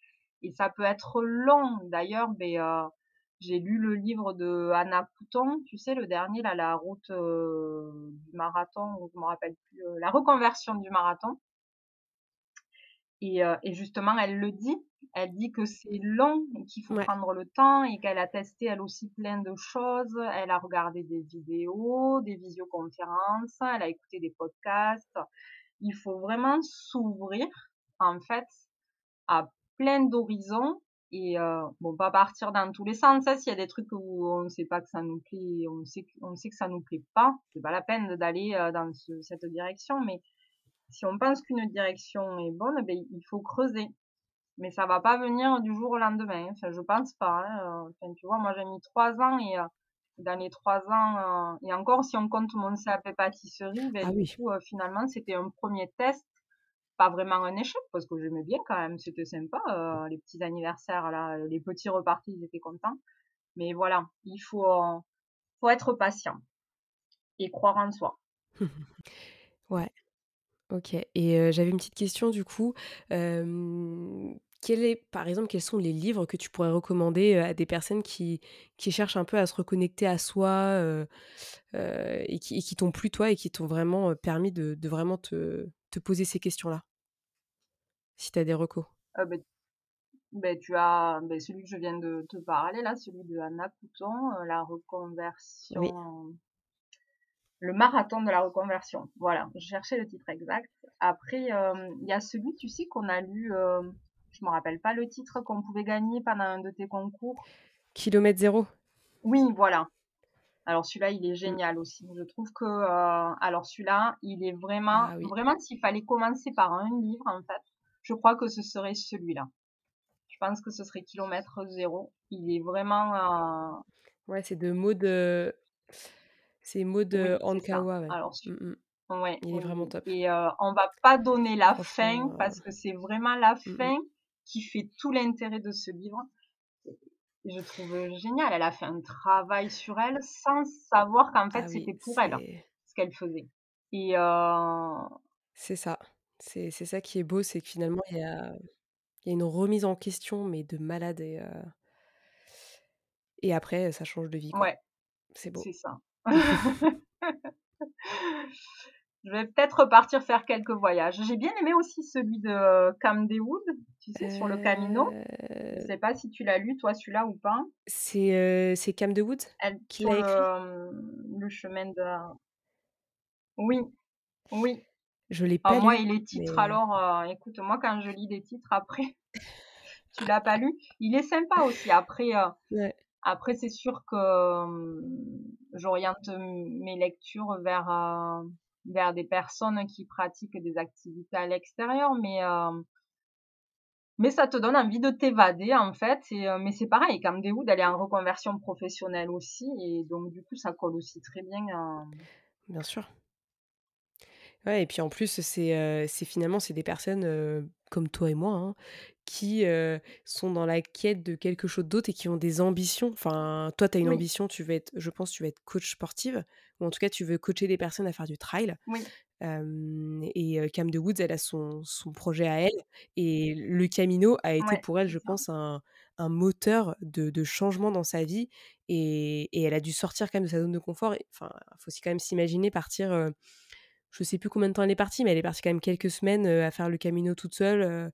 Et ça peut être long. D'ailleurs, ben, euh, j'ai lu le livre de Anna Pouton, tu sais, le dernier, là, la route euh, du marathon, ou je me rappelle plus, euh, la reconversion du marathon. Et, euh, et, justement, elle le dit. Elle dit que c'est long et qu'il faut Ouais. prendre le temps et qu'elle a testé elle aussi plein de choses. Elle a regardé des vidéos, des visioconférences, elle a écouté des podcasts. Il faut vraiment s'ouvrir, en fait, à plein d'horizons et euh, bon, pas partir dans tous les sens. Hein, S'il y a des trucs où on ne sait pas que ça nous plaît, on sait, on sait que ça nous plaît pas, c'est pas la peine d'aller euh, dans ce, cette direction. Mais si on pense qu'une direction est bonne, ben, il faut creuser. Mais ça va pas venir du jour au lendemain. Enfin, je pense pas. Hein. Enfin, tu vois, moi j'ai mis trois ans et euh, dans les trois ans, euh, et encore si on compte mon CAP pâtisserie, ben, Ah du oui. coup, euh, finalement, c'était un premier test. Pas vraiment un échec parce que j'aimais bien quand même, c'était sympa. euh, les petits anniversaires, là, les petits repartis, ils étaient contents. Mais voilà, il faut, euh, faut être patient et croire en soi. <laughs> ouais. Ok. Et euh, j'avais une petite question du coup. Quel est, par exemple, quels sont les livres que tu pourrais recommander à des personnes qui, qui cherchent un peu à se reconnecter à soi et qui, qui t'ont plu toi et qui t'ont vraiment permis de vraiment te, te, poser ces questions-là? Si tu as des recos. Euh, tu as celui que je viens de te parler là, celui de Anna Couton, la reconversion. Oui le marathon de la reconversion. Voilà, je cherchais le titre exact. Après, il euh, y a celui, tu sais, qu'on a lu, euh, je me rappelle pas le titre, qu'on pouvait gagner pendant un de tes concours. Kilomètre zéro. Oui, voilà. Alors celui-là, il est génial mmh. aussi. Je trouve que, euh, alors celui-là, il est vraiment, ah, oui. vraiment, s'il fallait commencer par un livre, en fait, je crois que ce serait celui-là. Je pense que ce serait Kilomètre zéro. Il est vraiment. euh, Ouais, c'est de mots de. C'est Maud oui, Ankawa. Ouais. Alors, mm -mm. Ouais, il est vraiment top. Et euh, on va pas donner la fin parce que c'est vraiment la mm, fin qui fait tout l'intérêt de ce livre. Je trouve génial. Elle a fait un travail sur elle sans savoir qu'en fait Ah oui, c'était pour elle c'est ce qu'elle faisait. Et euh, c'est ça. C'est c'est ça qui est beau, c'est que finalement il y a il y a une remise en question mais de malade et euh, et après ça change de vie quoi. ouais, C'est beau. c'est ça. <laughs> <laughs> Je vais peut-être repartir faire quelques voyages. J'ai bien aimé aussi celui de Cam Dewood, tu sais, sur le Camino. Je Euh, sais pas si tu l'as lu, toi, celui-là ou pas. C'est euh, c'est Cam de Wood Elle, qui l'a écrit? le, le chemin de... Oui, oui. Je l'ai Alors pas moi, lu. et les titres, mais- alors, euh, écoute, moi, quand je lis des titres, après, <laughs> tu l'as pas lu, il est sympa aussi. Après, euh, Ouais. après c'est sûr que euh, j'oriente mes lectures vers, euh, vers des personnes qui pratiquent des activités à l'extérieur, mais, euh, mais ça te donne envie de t'évader, en fait. Euh, mais c'est pareil, Cam Dewood, elle est en reconversion professionnelle aussi, et donc, du coup, ça colle aussi très bien. euh, Bien sûr. Ouais, et puis en plus, c'est finalement c'est des personnes comme toi et moi hein, qui euh, sont dans la quête de quelque chose d'autre et qui ont des ambitions. Enfin, toi, tu as une Oui. ambition, tu veux être, je pense, tu veux être coach sportive, ou en tout cas, tu veux coacher des personnes à faire du trail. Oui, Euh, et Cam de Woods, elle a son, son projet à elle. Et le Camino a été ouais, pour elle, je pense, un, un moteur de, de changement dans sa vie. Et, et elle a dû sortir quand même de sa zone de confort. Enfin, il faut aussi quand même s'imaginer partir. euh, je sais plus combien de temps elle est partie, mais elle est partie quand même quelques semaines euh, à faire le Camino toute seule. euh,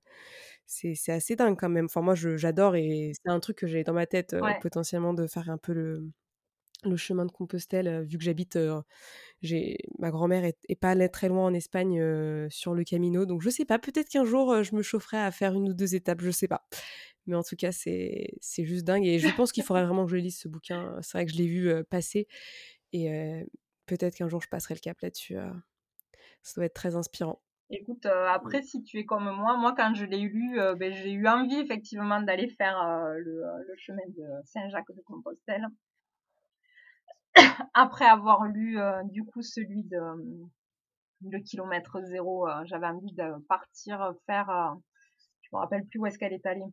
c'est assez dingue quand même. Enfin, moi, j'adore et c'est un truc que j'ai dans ma tête euh, Ouais, potentiellement de faire un peu le, le chemin de Compostelle, vu que j'habite, euh, j'ai ma grand-mère est, est pas allée très loin en Espagne euh, sur le Camino, donc je sais pas. Peut-être qu'un jour euh, je me chaufferai à faire une ou deux étapes, je sais pas. Mais en tout cas, c'est c'est juste dingue et je pense qu'il faudrait vraiment que je lise ce bouquin. C'est vrai que je l'ai vu passer et peut-être qu'un jour je passerai le cap là-dessus. Euh. Ça doit être très inspirant. Écoute, après, si tu es comme moi, moi, quand je l'ai lu, ben, j'ai eu envie effectivement d'aller faire le, le, chemin de Saint-Jacques de Compostelle. <coughs> après avoir lu du coup celui de le kilomètre zéro, j'avais envie de partir faire. je me rappelle plus où est-ce qu'elle est allée.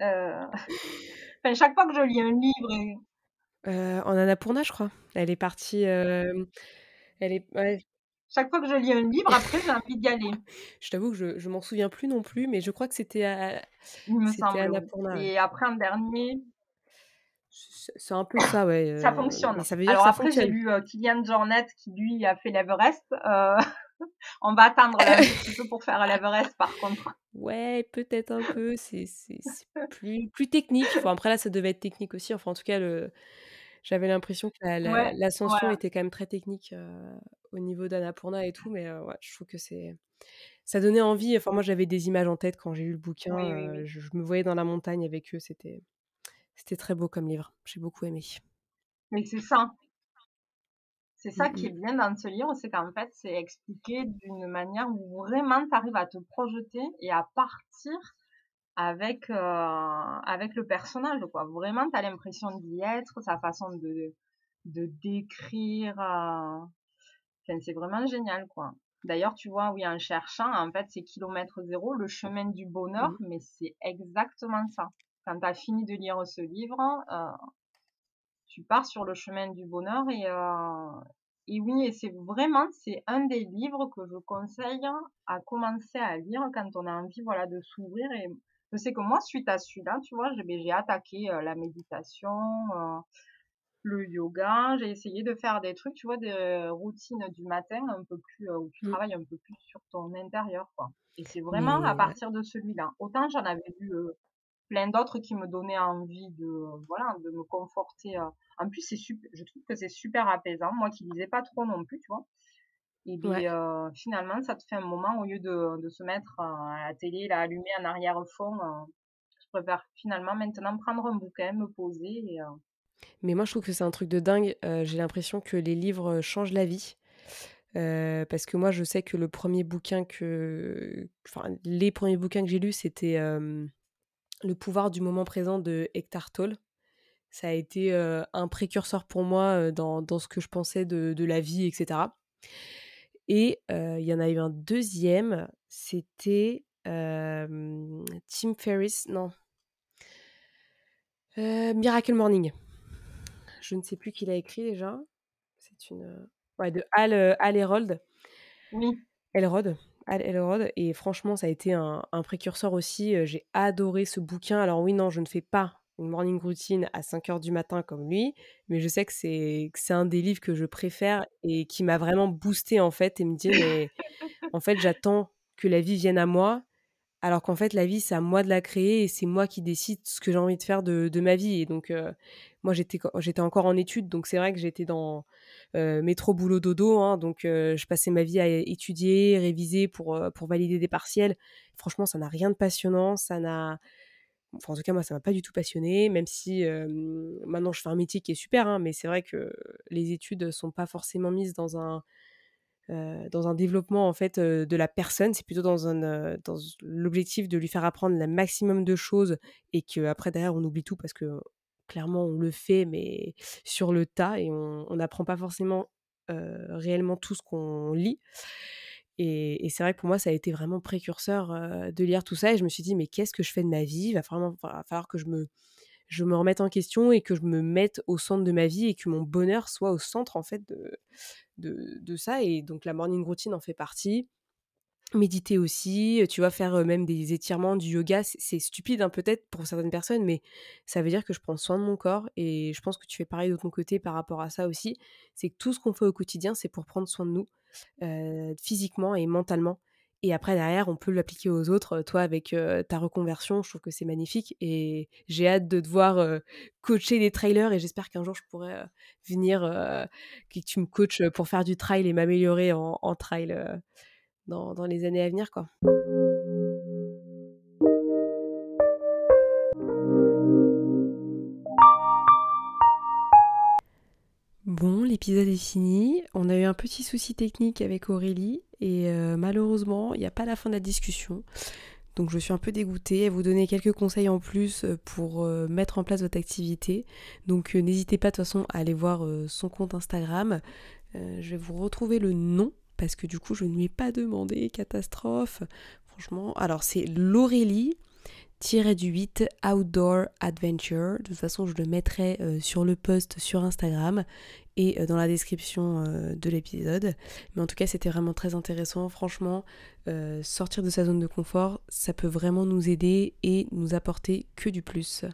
<laughs> Enfin, chaque fois que je lis un livre. Euh, en Annapurna, je crois. Elle est partie. Elle est. Chaque fois que je lis un livre, après, j'ai envie d'y aller. <laughs> je t'avoue que je, je m'en souviens plus non plus, mais je crois que c'était à. Il me semble. Annapurna. Et après, un dernier. C'est un peu ça, ouais. ça fonctionne. Ça veut dire Alors après, j'ai lu Kylian Jornet qui, lui, a fait l'Everest. Euh, <laughs> on va attendre un petit peu pour faire l'Everest, par contre. Ouais, peut-être un peu. C'est plus, plus technique. après, là, ça devait être technique aussi. Enfin, en tout cas, le... j'avais l'impression que l'ascension était quand même très technique au niveau d'Annapurna et tout. Mais ouais, je trouve que c'est ça donnait envie. Enfin, moi, j'avais des images en tête quand j'ai lu le bouquin. je, je, me voyais dans la montagne avec eux. C'était, c'était très beau comme livre. J'ai beaucoup aimé. Mais c'est ça. C'est ça mmh qui est bien dans ce livre, c'est qu'en fait, c'est expliqué d'une manière où vraiment tu arrives à te projeter et à partir avec, euh, avec le personnage, quoi. Vraiment, tu as l'impression d'y être, sa façon de, de décrire. Euh, enfin, c'est vraiment génial, quoi. D'ailleurs, tu vois, oui, en cherchant, en fait, c'est kilomètre zéro, le chemin du bonheur, mmh mais c'est exactement ça. Quand tu as fini de lire ce livre, euh, tu pars sur le chemin du bonheur et, et oui, et c'est vraiment, c'est un des livres que je conseille à commencer à lire quand on a envie, voilà, de s'ouvrir et je sais que moi, suite à celui-là, tu vois, j'ai attaqué euh, la méditation, euh, le yoga, j'ai essayé de faire des trucs, tu vois, des routines du matin un peu plus, où tu mmh. travailles un peu plus sur ton intérieur, quoi. Et c'est vraiment à partir de celui-là. Autant j'en avais lu plein d'autres qui me donnaient envie de, voilà, de me conforter en plus, c'est super, je trouve que c'est super apaisant. Moi qui lisais pas trop non plus, tu vois. Et bien, euh, finalement, ça te fait un moment, au lieu de, de se mettre à la télé, là, allumer en arrière-fond, euh, je préfère finalement maintenant prendre un bouquin, me poser. Et, euh Mais moi, je trouve que c'est un truc de dingue. J'ai l'impression que les livres changent la vie. parce que moi, je sais que le premier bouquin que. Enfin, les premiers bouquins que j'ai lus, c'était Le pouvoir du moment présent de Hector Tolle ça a été un précurseur pour moi dans, ce que je pensais de, la vie, etc. Et il y en a eu un deuxième, c'était Tim Ferriss, non. Miracle Morning. Je ne sais plus qui l'a écrit déjà. C'est une. Ouais, de Al, Al Herold. Oui. Elrod. Al Elrod. Et franchement, ça a été un, un précurseur aussi. J'ai adoré ce bouquin. Alors, oui, non, je ne fais pas une morning routine à 5 heures du matin comme lui, mais je sais que c'est, c'est un des livres que je préfère et qui m'a vraiment boosté en fait et me dit mais <laughs> en fait j'attends que la vie vienne à moi alors qu'en fait la vie c'est à moi de la créer et c'est moi qui décide ce que j'ai envie de faire de, de ma vie. Et donc euh, moi j'étais j'étais encore en études donc c'est vrai que j'étais dans euh, métro boulot dodo hein, donc euh, je passais ma vie à étudier réviser pour pour valider des partiels. Franchement ça n'a rien de passionnant ça n'a en tout cas, moi, ça m'a pas du tout passionné, même si maintenant je fais un métier qui est super, hein, mais c'est vrai que les études sont pas forcément mises dans un, développement en fait de la personne, c'est plutôt dans, dans l'objectif de lui faire apprendre le maximum de choses et qu'après derrière on oublie tout parce que clairement on le fait, mais sur le tas et on n'apprend pas forcément réellement tout ce qu'on lit. Et, c'est vrai que pour moi, ça a été vraiment précurseur de lire tout ça. Et je me suis dit, mais qu'est-ce que je fais de ma vie? Il va vraiment falloir que je me, je me remette en question et que je me mette au centre de ma vie et que mon bonheur soit au centre, en fait, de, de, de ça. Et donc, la morning routine en fait partie. Méditer aussi, tu vois, faire même des étirements, du yoga, c'est stupide hein, peut-être pour certaines personnes, mais ça veut dire que je prends soin de mon corps et je pense que tu fais pareil de ton côté par rapport à ça aussi. C'est que tout ce qu'on fait au quotidien, c'est pour prendre soin de nous physiquement et mentalement. Et après, derrière, on peut l'appliquer aux autres. Toi, avec ta reconversion, je trouve que c'est magnifique. Et j'ai hâte de te voir coacher des trailers. Et j'espère qu'un jour, je pourrai venir, que tu me coaches pour faire du trail et m'améliorer en, trail dans, les années à venir. quoi. Bon, l'épisode est fini. On a eu un petit souci technique avec Aurélie et euh, malheureusement, il n'y a pas la fin de la discussion. Donc je suis un peu dégoûtée. Elle vous donner quelques conseils en plus euh, pour euh, mettre en place votre activité. Donc n'hésitez pas de toute façon à aller voir son compte Instagram. je vais vous retrouver le nom parce que du coup je ne lui ai pas demandé. Catastrophe. Franchement, alors c'est l'Aurélie du 8 Outdoor Adventure. De toute façon, je le mettrai euh, sur le post sur Instagram et euh, dans la description euh, de l'épisode. Mais en tout cas, c'était vraiment très intéressant. Franchement, sortir de sa zone de confort, ça peut vraiment nous aider et nous apporter que du plus.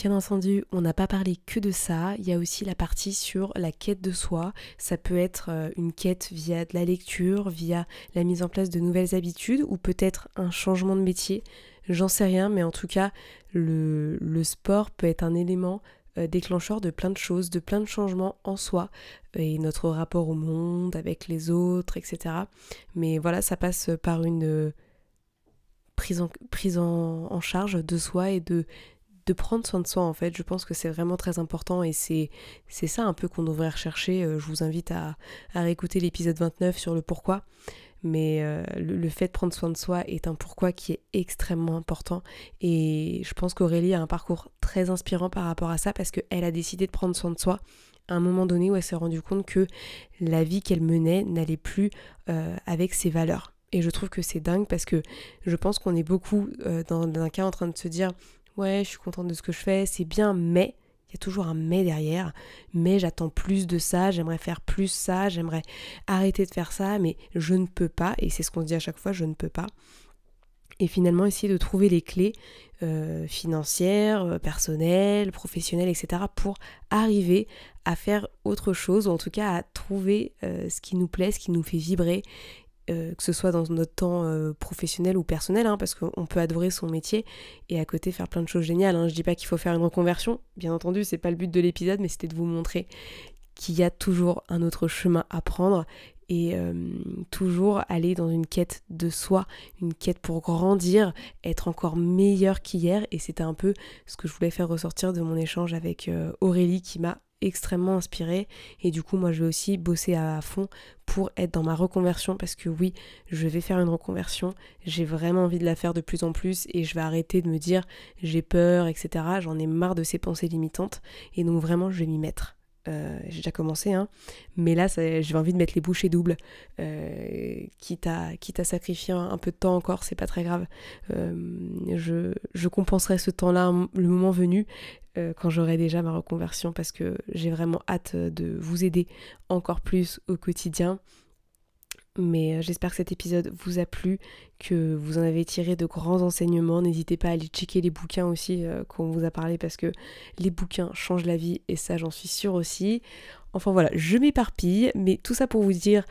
Bien entendu, on n'a pas parlé que de ça, il y a aussi la partie sur la quête de soi. Ça peut être une quête via de la lecture, via la mise en place de nouvelles habitudes ou peut-être un changement de métier. J'en sais rien, mais en tout cas, le, sport peut être un élément euh, déclencheur de plein de choses, de plein de changements en soi et notre rapport au monde, avec les autres, etc. Mais voilà, ça passe par une euh, prise prise en, charge de soi et de, de prendre soin de soi en fait. Je pense que c'est vraiment très important et c'est, ça un peu qu'on devrait rechercher. Euh, je vous invite à, à réécouter l'épisode 29 sur le pourquoi mais euh, le, fait de prendre soin de soi est un pourquoi qui est extrêmement important et je pense qu'Aurélie a un parcours très inspirant par rapport à ça parce qu'elle a décidé de prendre soin de soi à un moment donné où elle s'est rendue compte que la vie qu'elle menait n'allait plus euh, avec ses valeurs. Et je trouve que c'est dingue parce que je pense qu'on est beaucoup dans un cas en train de se dire ouais je suis contente de ce que je fais, c'est bien, mais il y a toujours un mais derrière. Mais j'attends plus de ça, j'aimerais faire plus ça, j'aimerais arrêter de faire ça, mais je ne peux pas. Et c'est ce qu'on se dit à chaque fois, je ne peux pas. Et finalement, essayer de trouver les clés euh, financières, euh, personnelles, professionnelles, etc. pour arriver à faire autre chose, ou en tout cas à trouver euh, ce qui nous plaît, ce qui nous fait vibrer euh, que ce soit dans notre temps euh, professionnel ou personnel, hein, parce qu'on peut adorer son métier et à côté faire plein de choses géniales. Hein. Je dis pas qu'il faut faire une reconversion, bien entendu, c'est pas le but de l'épisode, mais c'était de vous montrer qu'il y a toujours un autre chemin à prendre et euh, toujours aller dans une quête de soi, une quête pour grandir, être encore meilleur qu'hier. Et c'était un peu ce que je voulais faire ressortir de mon échange avec Aurélie qui m'a extrêmement inspirée. Et du coup moi je vais aussi bosser à fond pour être dans ma reconversion parce que oui je vais faire une reconversion. J'ai vraiment envie de la faire de plus en plus et je vais arrêter de me dire j'ai peur etc j'en ai marre de ces pensées limitantes. Et donc vraiment je vais m'y mettre euh, j'ai déjà commencé, hein. mais là j'ai envie de mettre les bouchées doubles, euh, quitte, à, quitte à sacrifier un, peu de temps encore, c'est pas très grave. Euh, je, je, compenserai ce temps-là le moment venu quand j'aurai déjà ma reconversion parce que j'ai vraiment hâte de vous aider encore plus au quotidien mais euh, j'espère que cet épisode vous a plu, que vous en avez tiré de grands enseignements. N'hésitez pas à aller checker les bouquins aussi euh, qu'on vous a parlé parce que les bouquins changent la vie et ça j'en suis sûre aussi. Enfin voilà, je m'éparpille, mais tout ça pour vous dire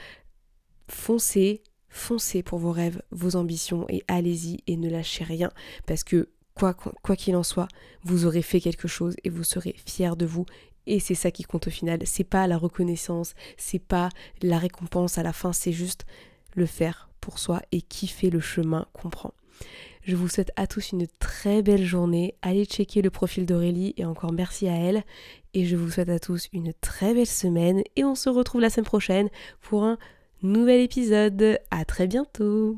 foncez, foncez pour vos rêves, vos ambitions et allez-y et ne lâchez rien parce que quoi qu'il en soit, vous aurez fait quelque chose et vous serez fiers de vous et c'est ça qui compte au final. C'est pas la reconnaissance, c'est pas la récompense à la fin, c'est juste le faire pour soi et kiffer le chemin qu'on. Je vous souhaite à tous une très belle journée. Allez checker le profil d'Aurélie et encore merci à elle. Et je vous souhaite à tous une très belle semaine et on se retrouve la semaine prochaine pour un nouvel épisode. À très bientôt.